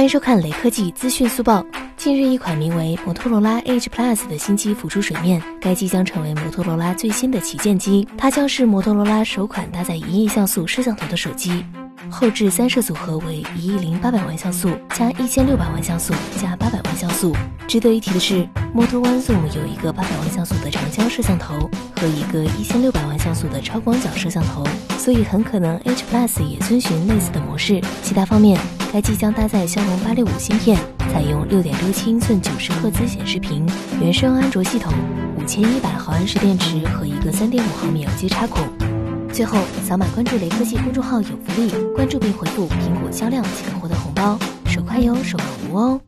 欢迎收看雷科技资讯速报。近日，一款名为摩托罗拉 Edge Plus 的新机浮出水面，该机将成为摩托罗拉最新的旗舰机，它将是摩托罗拉首款搭载一亿像素摄像头的手机。后置三摄组合为一亿零八百万像素加一千六百万像素加八百万像素。值得一提的是，Moto One Zoom 有一个八百万像素的长焦摄像头和一个一千六百万像素的超广角摄像头，所以很可能 H Plus 也遵循类似的模式。其他方面，该机将搭载骁龙八六五芯片，采用六点六七英寸九十赫兹显示屏，原生安卓系统，五千一百毫安时电池和一个三点五毫米耳机插孔。最后，扫码关注雷科技公众号有福利，关注并回复“苹果销量”即可获得红包，手快有，手慢无哦。